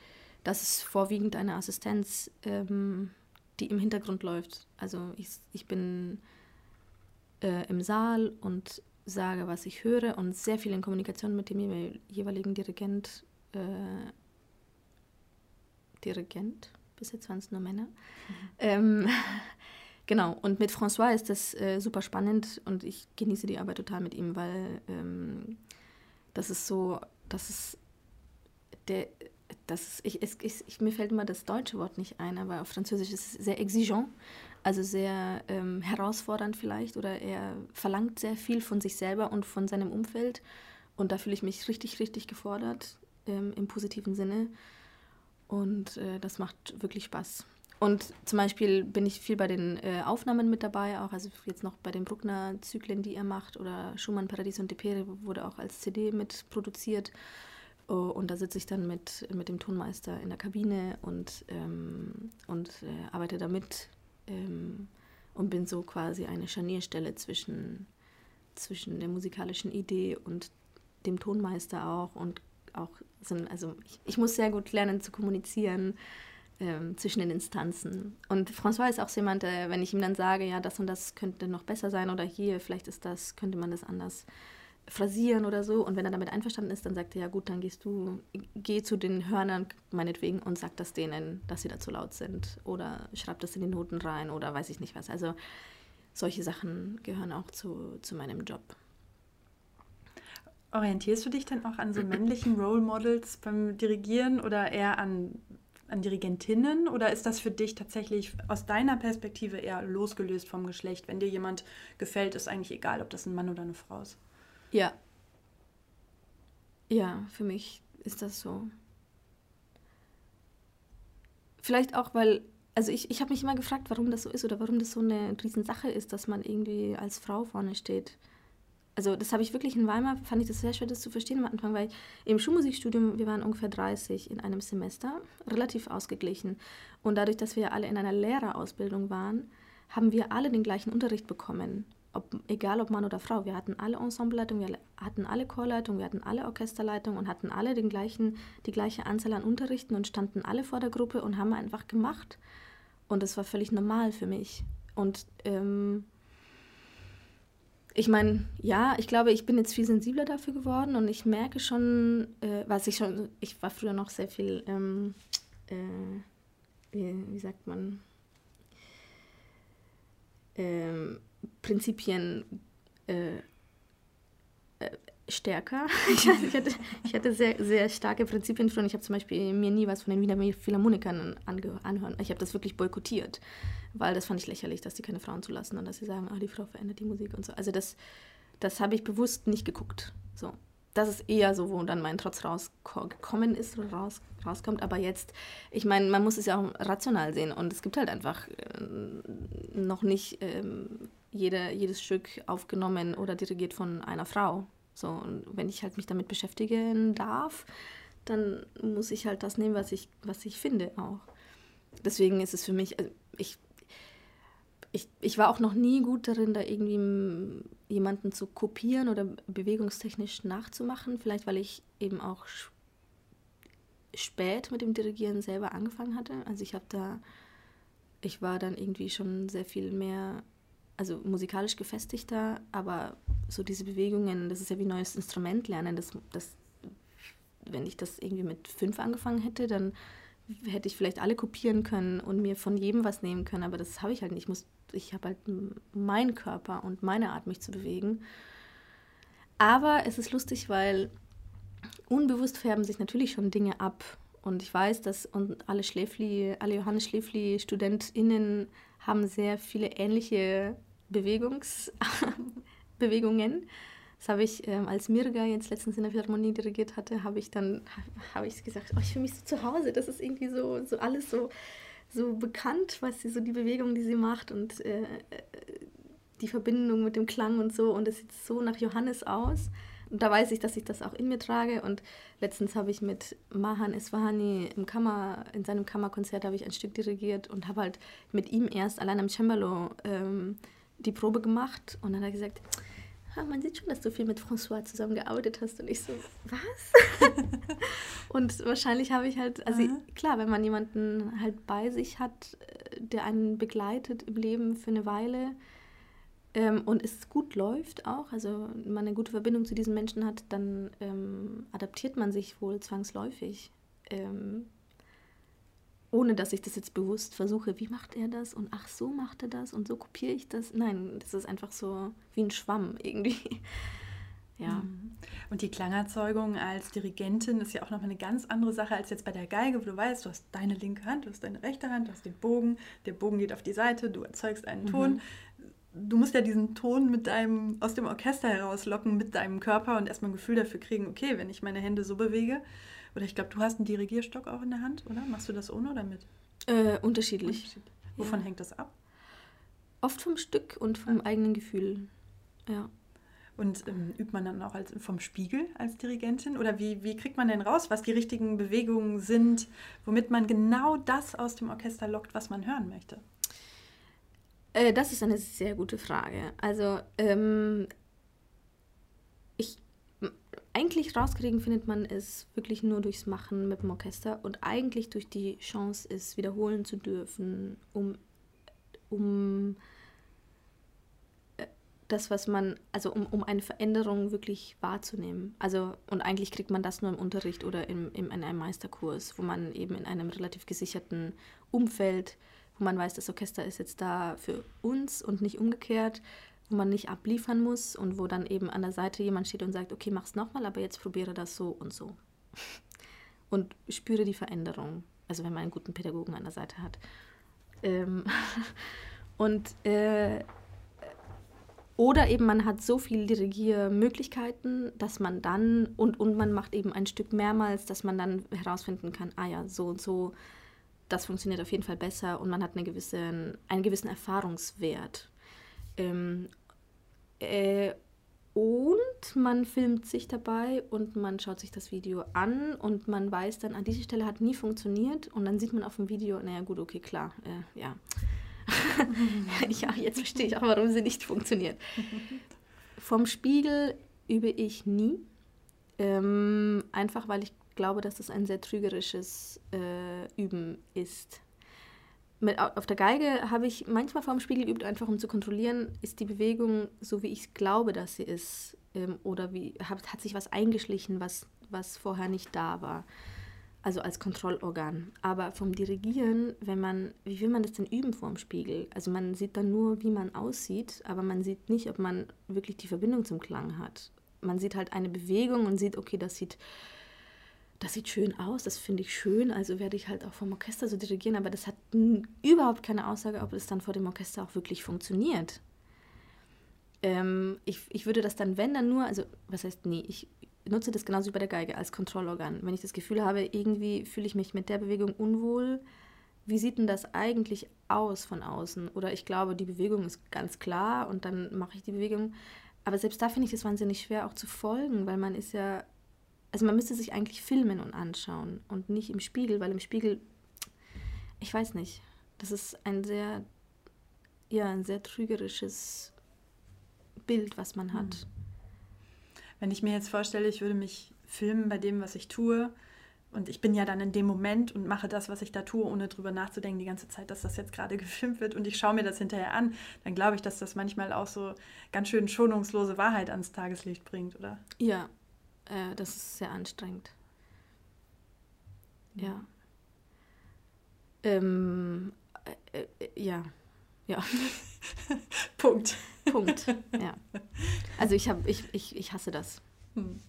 B: das ist vorwiegend eine Assistenz. Ähm, die im Hintergrund läuft. Also ich, ich bin äh, im Saal und sage, was ich höre und sehr viel in Kommunikation mit dem jeweiligen Dirigent. Äh, Dirigent, bis jetzt waren es nur Männer. Mhm. Ähm, genau, und mit François ist das äh, super spannend und ich genieße die Arbeit total mit ihm, weil ähm, das ist so, das ist der das ich, es, ich, mir fällt immer das deutsche Wort nicht ein, aber auf Französisch ist es sehr exigeant, also sehr ähm, herausfordernd vielleicht oder er verlangt sehr viel von sich selber und von seinem Umfeld und da fühle ich mich richtig, richtig gefordert ähm, im positiven Sinne und äh, das macht wirklich Spaß. Und zum Beispiel bin ich viel bei den äh, Aufnahmen mit dabei, auch also jetzt noch bei den Bruckner-Zyklen, die er macht oder Schumann, Paradies und Depere wurde auch als CD mit produziert. Oh, und da sitze ich dann mit, mit dem Tonmeister in der Kabine und, ähm, und äh, arbeite damit ähm, und bin so quasi eine Scharnierstelle zwischen, zwischen der musikalischen Idee und dem Tonmeister auch. Und auch sind, also ich, ich muss sehr gut lernen zu kommunizieren ähm, zwischen den Instanzen. Und François ist auch so jemand, äh, wenn ich ihm dann sage, ja, das und das könnte noch besser sein oder hier, vielleicht ist das, könnte man das anders phrasieren oder so. Und wenn er damit einverstanden ist, dann sagt er, ja gut, dann gehst du, geh zu den Hörnern meinetwegen und sag das denen, dass sie da zu laut sind. Oder schreib das in die Noten rein oder weiß ich nicht was. Also solche Sachen gehören auch zu, zu meinem Job.
A: Orientierst du dich dann auch an so männlichen Role Models beim Dirigieren oder eher an, an Dirigentinnen? Oder ist das für dich tatsächlich aus deiner Perspektive eher losgelöst vom Geschlecht? Wenn dir jemand gefällt, ist eigentlich egal, ob das ein Mann oder eine Frau ist.
B: Ja. Ja, für mich ist das so. Vielleicht auch, weil, also ich, ich habe mich immer gefragt, warum das so ist oder warum das so eine Riesensache ist, dass man irgendwie als Frau vorne steht. also das habe ich wirklich in Weimar, fand ich das sehr schwer, das zu verstehen am Anfang, weil im Schulmusikstudium, wir waren ungefähr 30 in einem Semester, relativ ausgeglichen. Und dadurch, dass wir alle in einer Lehrerausbildung waren, haben wir alle den gleichen Unterricht bekommen. Ob, egal ob Mann oder Frau. Wir hatten alle Ensembleleitung, wir hatten alle Chorleitung, wir hatten alle Orchesterleitung und hatten alle den gleichen, die gleiche Anzahl an Unterrichten und standen alle vor der Gruppe und haben einfach gemacht. Und das war völlig normal für mich. Und ähm, ich meine, ja, ich glaube, ich bin jetzt viel sensibler dafür geworden und ich merke schon, äh, was ich schon, ich war früher noch sehr viel, ähm, äh, wie, wie, sagt man, ähm, Prinzipien äh, äh stärker. ich, hatte, ich hatte sehr, sehr starke Prinzipien früher. Ich habe zum Beispiel mir nie was von den Wiener Philharmonikern anhören. Ich habe das wirklich boykottiert weil das fand ich lächerlich, dass die keine Frauen zulassen und dass sie sagen, ah, die Frau verändert die Musik und so. Also das, das habe ich bewusst nicht geguckt. So. Das ist eher so, wo dann mein Trotz rausgekommen ist raus, rauskommt. Aber jetzt, ich meine, man muss es ja auch rational sehen und es gibt halt einfach äh, noch nicht ähm, jede, jedes Stück aufgenommen oder dirigiert von einer Frau. So, und wenn ich halt mich damit beschäftigen darf, dann muss ich halt das nehmen, was ich, was ich finde auch. Deswegen ist es für mich, also ich ich, ich war auch noch nie gut darin, da irgendwie jemanden zu kopieren oder bewegungstechnisch nachzumachen. Vielleicht, weil ich eben auch spät mit dem Dirigieren selber angefangen hatte. Also ich habe da, ich war dann irgendwie schon sehr viel mehr, also musikalisch gefestigter, aber so diese Bewegungen, das ist ja wie neues Instrument lernen. Das, das, wenn ich das irgendwie mit fünf angefangen hätte, dann hätte ich vielleicht alle kopieren können und mir von jedem was nehmen können, aber das habe ich halt nicht. Ich muss ich habe halt meinen Körper und meine Art, mich zu bewegen. Aber es ist lustig, weil unbewusst färben sich natürlich schon Dinge ab. Und ich weiß, dass und alle Schläfli, alle Johannes Schläfli-StudentInnen haben sehr viele ähnliche Bewegungs Bewegungen. Das habe ich, ähm, als Mirga jetzt letztens in der Philharmonie dirigiert hatte, habe ich dann habe ich gesagt, oh, ich fühle mich so zu Hause. Das ist irgendwie so, so alles so so bekannt, was sie so die Bewegung, die sie macht und äh, die Verbindung mit dem Klang und so. Und es sieht so nach Johannes aus. Und da weiß ich, dass ich das auch in mir trage. Und letztens habe ich mit Mahan Esfahani im Kammer, in seinem Kammerkonzert habe ich ein Stück dirigiert und habe halt mit ihm erst allein am Cembalo ähm, die Probe gemacht. Und dann hat er gesagt, ah, man sieht schon, dass du viel mit François zusammengearbeitet hast. Und ich so, was? und wahrscheinlich habe ich halt, also Aha. klar, wenn man jemanden halt bei sich hat, äh, der einen begleitet im Leben für eine Weile ähm, und es gut läuft auch, also man eine gute Verbindung zu diesen Menschen hat, dann ähm, adaptiert man sich wohl zwangsläufig. Ähm, ohne dass ich das jetzt bewusst versuche, wie macht er das und ach, so macht er das und so kopiere ich das. Nein, das ist einfach so wie ein Schwamm irgendwie. Ja.
A: Mhm. Und die Klangerzeugung als Dirigentin ist ja auch nochmal eine ganz andere Sache als jetzt bei der Geige, wo du weißt, du hast deine linke Hand, du hast deine rechte Hand, du hast den Bogen, der Bogen geht auf die Seite, du erzeugst einen Ton. Mhm. Du musst ja diesen Ton mit deinem, aus dem Orchester herauslocken mit deinem Körper und erstmal ein Gefühl dafür kriegen, okay, wenn ich meine Hände so bewege, oder ich glaube, du hast einen Dirigierstock auch in der Hand, oder? Machst du das ohne oder mit?
B: Äh, unterschiedlich. unterschiedlich.
A: Wovon ja. hängt das ab?
B: Oft vom Stück und vom ah. eigenen Gefühl. Ja.
A: Und ähm, übt man dann auch als, vom Spiegel als Dirigentin? Oder wie, wie kriegt man denn raus, was die richtigen Bewegungen sind, womit man genau das aus dem Orchester lockt, was man hören möchte?
B: Äh, das ist eine sehr gute Frage. Also ähm, eigentlich rauskriegen findet man es wirklich nur durchs Machen mit dem Orchester und eigentlich durch die Chance, es wiederholen zu dürfen, um, um äh, das, was man, also um, um eine Veränderung wirklich wahrzunehmen. Also, und eigentlich kriegt man das nur im Unterricht oder im, im, in einem Meisterkurs, wo man eben in einem relativ gesicherten Umfeld, wo man weiß, das Orchester ist jetzt da für uns und nicht umgekehrt, wo man nicht abliefern muss und wo dann eben an der Seite jemand steht und sagt, okay, mach's nochmal, aber jetzt probiere das so und so. Und spüre die Veränderung. Also wenn man einen guten Pädagogen an der Seite hat. Ähm und äh, oder eben man hat so viele Dirigiermöglichkeiten, dass man dann, und, und man macht eben ein Stück mehrmals, dass man dann herausfinden kann, ah ja, so und so, das funktioniert auf jeden Fall besser und man hat eine gewisse, einen gewissen Erfahrungswert. Ähm, äh, Und man filmt sich dabei und man schaut sich das Video an und man weiß dann, an dieser Stelle hat nie funktioniert und dann sieht man auf dem Video, naja gut, okay, klar, äh, ja. ja, jetzt verstehe ich auch, warum sie nicht funktioniert. Vom Spiegel übe ich nie, ähm, einfach weil ich glaube, dass das ein sehr trügerisches äh, Üben ist. Mit, auf der Geige habe ich manchmal vorm Spiegel geübt, einfach um zu kontrollieren, ist die Bewegung so, wie ich glaube, dass sie ist. Ähm, oder wie, hat, hat sich was eingeschlichen, was, was vorher nicht da war. Also als Kontrollorgan. Aber vom Dirigieren, wenn man, wie will man das denn üben vorm Spiegel? Also man sieht dann nur, wie man aussieht, aber man sieht nicht, ob man wirklich die Verbindung zum Klang hat. Man sieht halt eine Bewegung und sieht, okay, das sieht das sieht schön aus, das finde ich schön, also werde ich halt auch vom Orchester so dirigieren, aber das hat überhaupt keine Aussage, ob es dann vor dem Orchester auch wirklich funktioniert. Ähm, ich, ich würde das dann, wenn dann nur, also was heißt nee, ich nutze das genauso wie bei der Geige als Kontrollorgan. Wenn ich das Gefühl habe, irgendwie fühle ich mich mit der Bewegung unwohl, wie sieht denn das eigentlich aus von außen? Oder ich glaube, die Bewegung ist ganz klar und dann mache ich die Bewegung. Aber selbst da finde ich es wahnsinnig schwer auch zu folgen, weil man ist ja also man müsste sich eigentlich filmen und anschauen und nicht im Spiegel, weil im Spiegel, ich weiß nicht, das ist ein sehr, ja, ein sehr trügerisches Bild, was man hat. Hm.
A: Wenn ich mir jetzt vorstelle, ich würde mich filmen bei dem, was ich tue, und ich bin ja dann in dem Moment und mache das, was ich da tue, ohne drüber nachzudenken, die ganze Zeit, dass das jetzt gerade gefilmt wird und ich schaue mir das hinterher an, dann glaube ich, dass das manchmal auch so ganz schön schonungslose Wahrheit ans Tageslicht bringt, oder?
B: Ja, äh, das ist sehr anstrengend. Ja. Ähm, äh, äh, ja. Ja.
A: Punkt.
B: Punkt. Ja. Also ich habe, ich, ich, ich hasse das. Hm.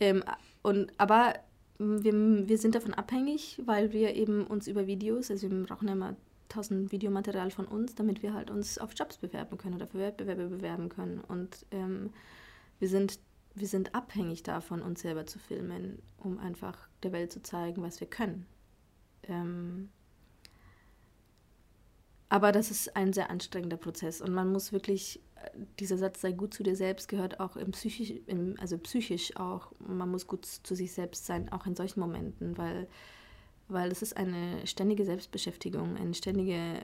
B: Ähm, und aber wir, wir sind davon abhängig, weil wir eben uns über Videos, also wir brauchen ja immer tausend Videomaterial von uns, damit wir halt uns auf Jobs bewerben können oder für Wettbewerbe bewerben können. Und ähm, wir sind wir sind abhängig davon, uns selber zu filmen, um einfach der Welt zu zeigen, was wir können. Ähm aber das ist ein sehr anstrengender Prozess und man muss wirklich, äh, dieser Satz sei gut zu dir selbst, gehört auch im psychisch, im, also psychisch auch, man muss gut zu sich selbst sein, auch in solchen Momenten, weil, weil es ist eine ständige Selbstbeschäftigung, eine ständige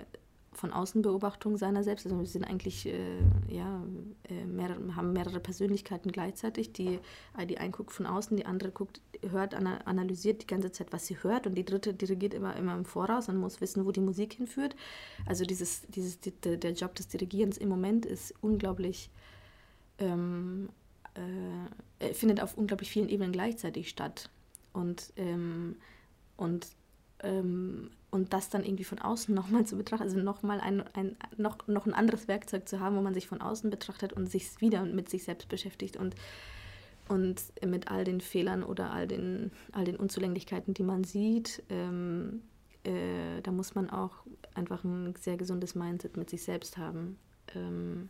B: von Außenbeobachtung seiner selbst. Also wir sind eigentlich, äh, ja, äh, mehrere, haben mehrere Persönlichkeiten gleichzeitig. Die, äh, die eine guckt von außen, die andere guckt, hört, analysiert die ganze Zeit, was sie hört und die dritte dirigiert immer, immer im Voraus und muss wissen, wo die Musik hinführt. Also dieses, dieses, die, der Job des Dirigierens im Moment ist unglaublich, ähm, äh, findet auf unglaublich vielen Ebenen gleichzeitig statt. Und, ähm, und ähm, und das dann irgendwie von außen nochmal zu betrachten, also nochmal ein, ein, noch, noch ein anderes Werkzeug zu haben, wo man sich von außen betrachtet und sich wieder mit sich selbst beschäftigt und, und mit all den Fehlern oder all den, all den Unzulänglichkeiten, die man sieht, ähm, äh, da muss man auch einfach ein sehr gesundes Mindset mit sich selbst haben, ähm,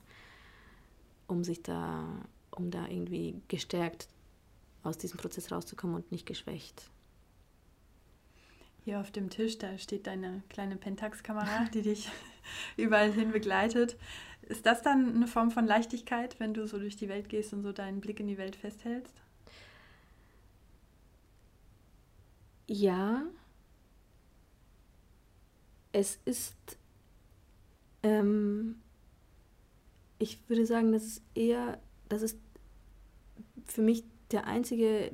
B: um sich da, um da irgendwie gestärkt aus diesem Prozess rauszukommen und nicht geschwächt.
A: Hier auf dem Tisch, da steht deine kleine Pentax-Kamera, die dich überall hin begleitet. Ist das dann eine Form von Leichtigkeit, wenn du so durch die Welt gehst und so deinen Blick in die Welt festhältst?
B: Ja. Es ist, ähm, ich würde sagen, das ist eher, das ist für mich der einzige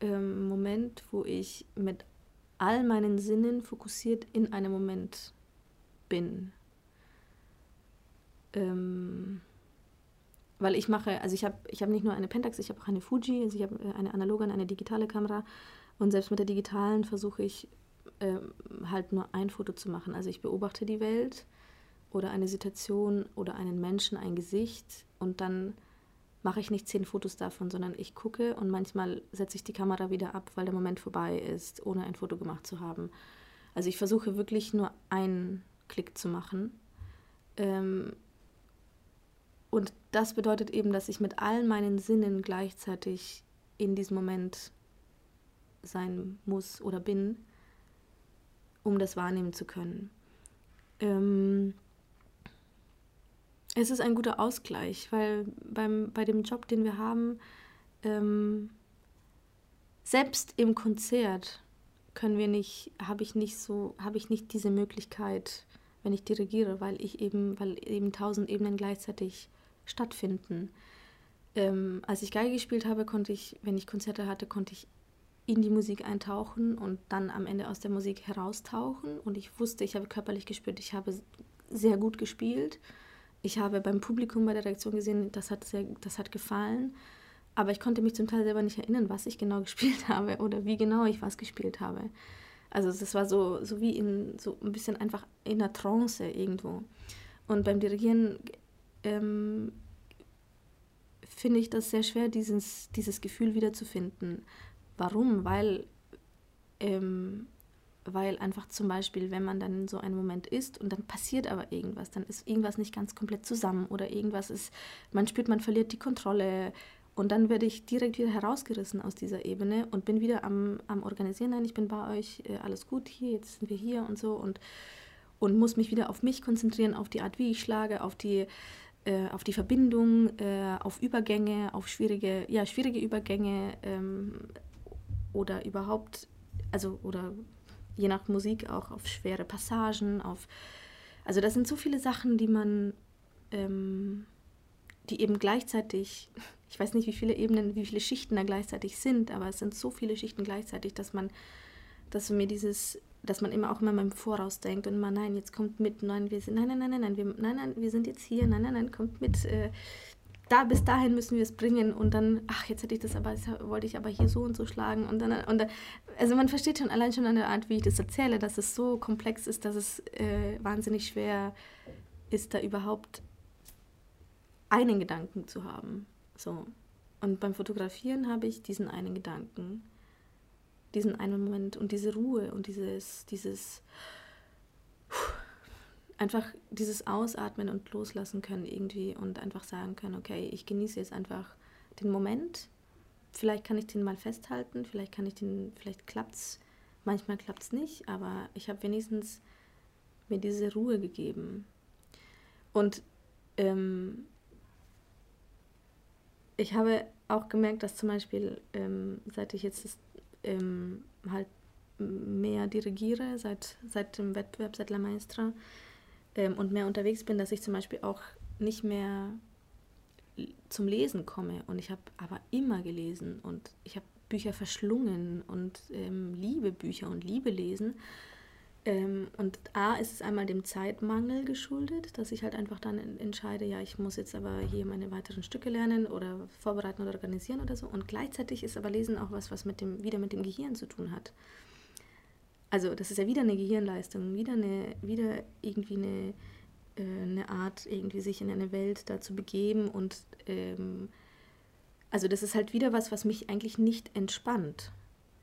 B: ähm, Moment, wo ich mit all meinen Sinnen fokussiert in einem Moment bin. Ähm, weil ich mache, also ich habe ich hab nicht nur eine Pentax, ich habe auch eine Fuji, also ich habe äh, eine analoge und eine digitale Kamera. Und selbst mit der digitalen versuche ich äh, halt nur ein Foto zu machen. Also ich beobachte die Welt oder eine Situation oder einen Menschen, ein Gesicht und dann mache ich nicht zehn Fotos davon, sondern ich gucke und manchmal setze ich die Kamera wieder ab, weil der Moment vorbei ist, ohne ein Foto gemacht zu haben. Also ich versuche wirklich nur einen Klick zu machen. Ähm, und das bedeutet eben, dass ich mit allen meinen Sinnen gleichzeitig in diesem Moment sein muss oder bin, um das wahrnehmen zu können. Ähm, Es ist ein guter Ausgleich, weil beim, bei dem Job, den wir haben, ähm, selbst im Konzert können wir nicht, habe ich nicht so, habe ich nicht diese Möglichkeit, wenn ich dirigiere, weil ich eben, weil eben tausend Ebenen gleichzeitig stattfinden. Ähm, als ich Geige gespielt habe, konnte ich, wenn ich Konzerte hatte, konnte ich in die Musik eintauchen und dann am Ende aus der Musik heraustauchen. Und ich wusste, ich habe körperlich gespürt, ich habe sehr gut gespielt. Ich habe beim Publikum bei der Reaktion gesehen, das hat, sehr, das hat gefallen. Aber ich konnte mich zum Teil selber nicht erinnern, was ich genau gespielt habe oder wie genau ich was gespielt habe. Also das war so, so wie in so ein bisschen einfach in der Trance irgendwo. Und beim Dirigieren ähm, finde ich das sehr schwer, dieses, dieses Gefühl wiederzufinden. Warum? Weil, ähm, weil einfach zum Beispiel, wenn man dann in so einem Moment ist und dann passiert aber irgendwas, dann ist irgendwas nicht ganz komplett zusammen oder irgendwas ist, man spürt, man verliert die Kontrolle und dann werde ich direkt wieder herausgerissen aus dieser Ebene und bin wieder am, am Organisieren. Nein, ich bin bei euch, äh, alles gut hier, jetzt sind wir hier und so und, und muss mich wieder auf mich konzentrieren, auf die Art, wie ich schlage, auf die, äh, auf die Verbindung, äh, auf Übergänge, auf schwierige, ja, schwierige Übergänge ähm, oder überhaupt, also oder je nach Musik auch auf schwere Passagen, auf, also das sind so viele Sachen, die man, ähm, die eben gleichzeitig ich weiß nicht, wie viele Ebenen, wie viele Schichten da gleichzeitig sind, aber es sind so viele Schichten gleichzeitig, dass man, dass mir dieses, dass man immer auch immer im Voraus denkt und immer, nein, jetzt kommt mit, nein, wir sind, nein, nein, nein, nein, nein, wir, nein, nein, wir sind jetzt hier, nein, nein, nein, kommt mit, äh, da bis dahin müssen wir es bringen und dann, ach, jetzt hätte ich das aber, wollte ich aber hier so und so schlagen und dann, und also man versteht schon allein schon an der Art, wie ich das erzähle, dass es so komplex ist, dass es äh, wahnsinnig schwer ist, da überhaupt einen Gedanken zu haben. So. Und beim Fotografieren habe ich diesen einen Gedanken, diesen einen Moment und diese Ruhe und dieses, dieses einfach dieses Ausatmen und loslassen können irgendwie und einfach sagen können, okay, ich genieße jetzt einfach den Moment. Vielleicht kann ich den mal festhalten, vielleicht kann ich den, vielleicht klappt's, manchmal klappt es nicht, aber ich habe wenigstens mir diese Ruhe gegeben. Und ähm, ich habe auch gemerkt, dass zum Beispiel, ähm, seit ich jetzt ähm, halt mehr dirigiere, seit, seit dem Wettbewerb, seit La Maestra ähm, und mehr unterwegs bin, dass ich zum Beispiel auch nicht mehr zum Lesen komme. Und ich habe aber immer gelesen und ich habe Bücher verschlungen und ähm, liebe Bücher und liebe lesen. Ähm, und A ist es einmal dem Zeitmangel geschuldet, dass ich halt einfach dann entscheide, ja, ich muss jetzt aber hier meine weiteren Stücke lernen oder vorbereiten oder organisieren oder so. Und gleichzeitig ist aber Lesen auch was, was mit dem, wieder mit dem Gehirn zu tun hat. Also das ist ja wieder eine Gehirnleistung, wieder, eine, wieder irgendwie eine, äh, eine Art, irgendwie sich in eine Welt da zu begeben und ähm, also das ist halt wieder was, was mich eigentlich nicht entspannt.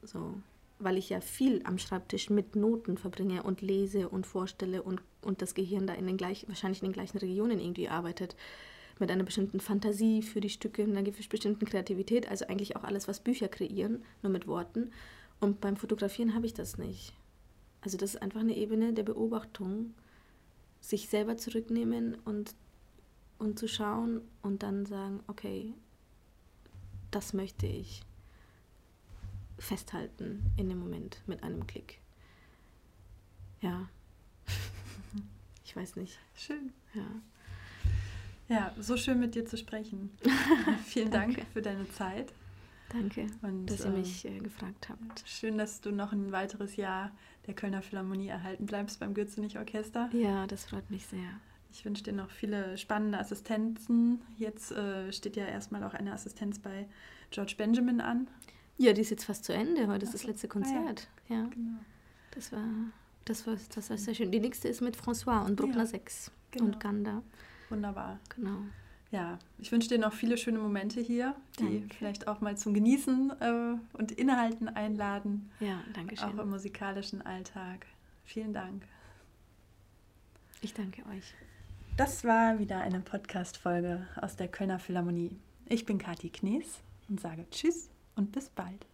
B: So weil ich ja viel am Schreibtisch mit Noten verbringe und lese und vorstelle und, und das Gehirn da in den gleich, wahrscheinlich in den gleichen Regionen irgendwie arbeitet, mit einer bestimmten Fantasie für die Stücke, einer bestimmten Kreativität, also eigentlich auch alles, was Bücher kreieren, nur mit Worten. Und beim Fotografieren habe ich das nicht. Also das ist einfach eine Ebene der Beobachtung, sich selber zurücknehmen und, und zu schauen und dann sagen, okay, das möchte ich festhalten in dem Moment mit einem Klick. Ja. ich weiß nicht.
A: Schön.
B: Ja.
A: Ja, so schön mit dir zu sprechen. Vielen Dank für deine Zeit.
B: Danke, und, dass ihr mich äh, gefragt habt.
A: Schön, dass du noch ein weiteres Jahr der Kölner Philharmonie erhalten bleibst beim Gürzenich Orchester.
B: Ja, das freut mich sehr.
A: Ich wünsche dir noch viele spannende Assistenzen. Jetzt äh, steht ja erstmal auch eine Assistenz bei George Benjamin an.
B: Ja, die ist jetzt fast zu Ende. Heute ist das letzte Konzert. Ah, ja. ja. Genau. Das war, das, war, das war sehr schön. Die nächste ist mit François und Bruckner ja, 6 genau. und Ganda.
A: Wunderbar.
B: Genau.
A: Ja, ich wünsche dir noch viele schöne Momente hier, die danke. vielleicht auch mal zum Genießen äh, und Inhalten einladen.
B: Ja, danke schön.
A: Auch im musikalischen Alltag. Vielen Dank.
B: Ich danke euch.
A: Das war wieder eine Podcast-Folge aus der Kölner Philharmonie. Ich bin Kathi Knies und sage Tschüss und bis bald.